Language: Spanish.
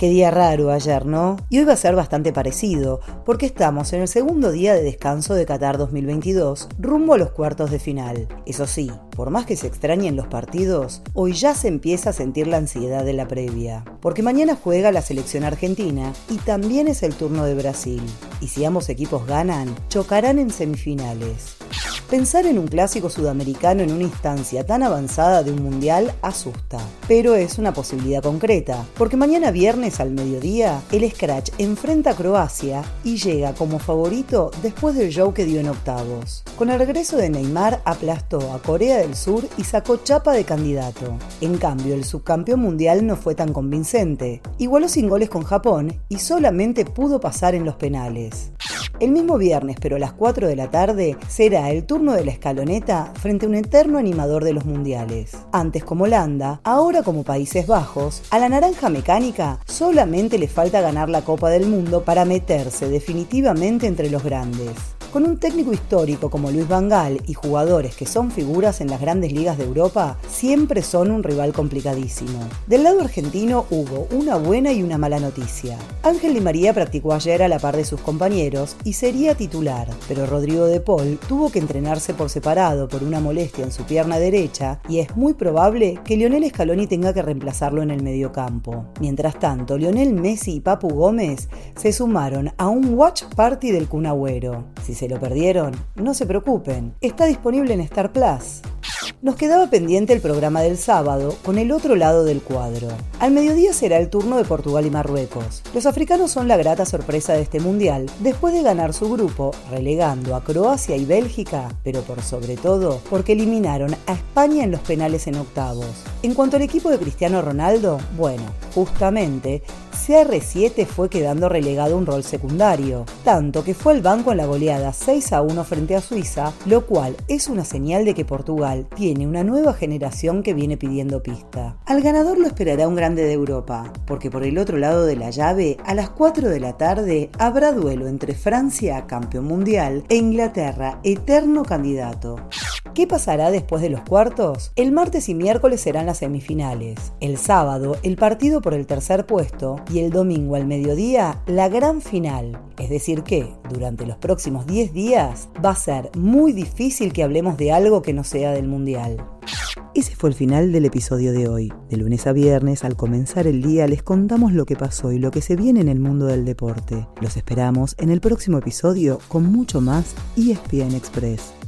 Qué día raro ayer, ¿no? Y hoy va a ser bastante parecido, porque estamos en el segundo día de descanso de Qatar 2022, rumbo a los cuartos de final. Eso sí, por más que se extrañen los partidos, hoy ya se empieza a sentir la ansiedad de la previa, porque mañana juega la selección argentina y también es el turno de Brasil. Y si ambos equipos ganan, chocarán en semifinales. Pensar en un clásico sudamericano en una instancia tan avanzada de un mundial asusta, pero es una posibilidad concreta, porque mañana viernes al mediodía el Scratch enfrenta a Croacia y llega como favorito después del show que dio en octavos. Con el regreso de Neymar aplastó a Corea del Sur y sacó chapa de candidato. En cambio, el subcampeón mundial no fue tan convincente. Igualó sin goles con Japón y solamente pudo pasar en los penales. El mismo viernes, pero a las 4 de la tarde, será el turno de la escaloneta frente a un eterno animador de los mundiales. Antes como Holanda, ahora como Países Bajos, a la naranja mecánica solamente le falta ganar la Copa del Mundo para meterse definitivamente entre los grandes. Con un técnico histórico como Luis Vangal y jugadores que son figuras en las grandes ligas de Europa, siempre son un rival complicadísimo. Del lado argentino hubo una buena y una mala noticia. Ángel Di María practicó ayer a la par de sus compañeros y sería titular, pero Rodrigo de Paul tuvo que entrenarse por separado por una molestia en su pierna derecha y es muy probable que Lionel Scaloni tenga que reemplazarlo en el mediocampo. Mientras tanto, Lionel Messi y Papu Gómez se sumaron a un watch party del Cunagüero se lo perdieron, no se preocupen, está disponible en Star Plus. Nos quedaba pendiente el programa del sábado con el otro lado del cuadro. Al mediodía será el turno de Portugal y Marruecos. Los africanos son la grata sorpresa de este mundial después de ganar su grupo, relegando a Croacia y Bélgica, pero por sobre todo porque eliminaron a España en los penales en octavos. En cuanto al equipo de Cristiano Ronaldo, bueno, justamente CR7 fue quedando relegado a un rol secundario, tanto que fue al banco en la goleada 6 a 1 frente a Suiza, lo cual es una señal de que Portugal tiene una nueva generación que viene pidiendo pista. Al ganador lo esperará un grande de Europa, porque por el otro lado de la llave, a las 4 de la tarde, habrá duelo entre Francia, campeón mundial, e Inglaterra, eterno candidato. ¿Qué pasará después de los cuartos? El martes y miércoles serán las semifinales. El sábado, el partido por el tercer puesto y el domingo al mediodía, la gran final. Es decir que, durante los próximos 10 días, va a ser muy difícil que hablemos de algo que no sea del Mundial. Ese fue el final del episodio de hoy. De lunes a viernes, al comenzar el día, les contamos lo que pasó y lo que se viene en el mundo del deporte. Los esperamos en el próximo episodio con mucho más ESPN Express.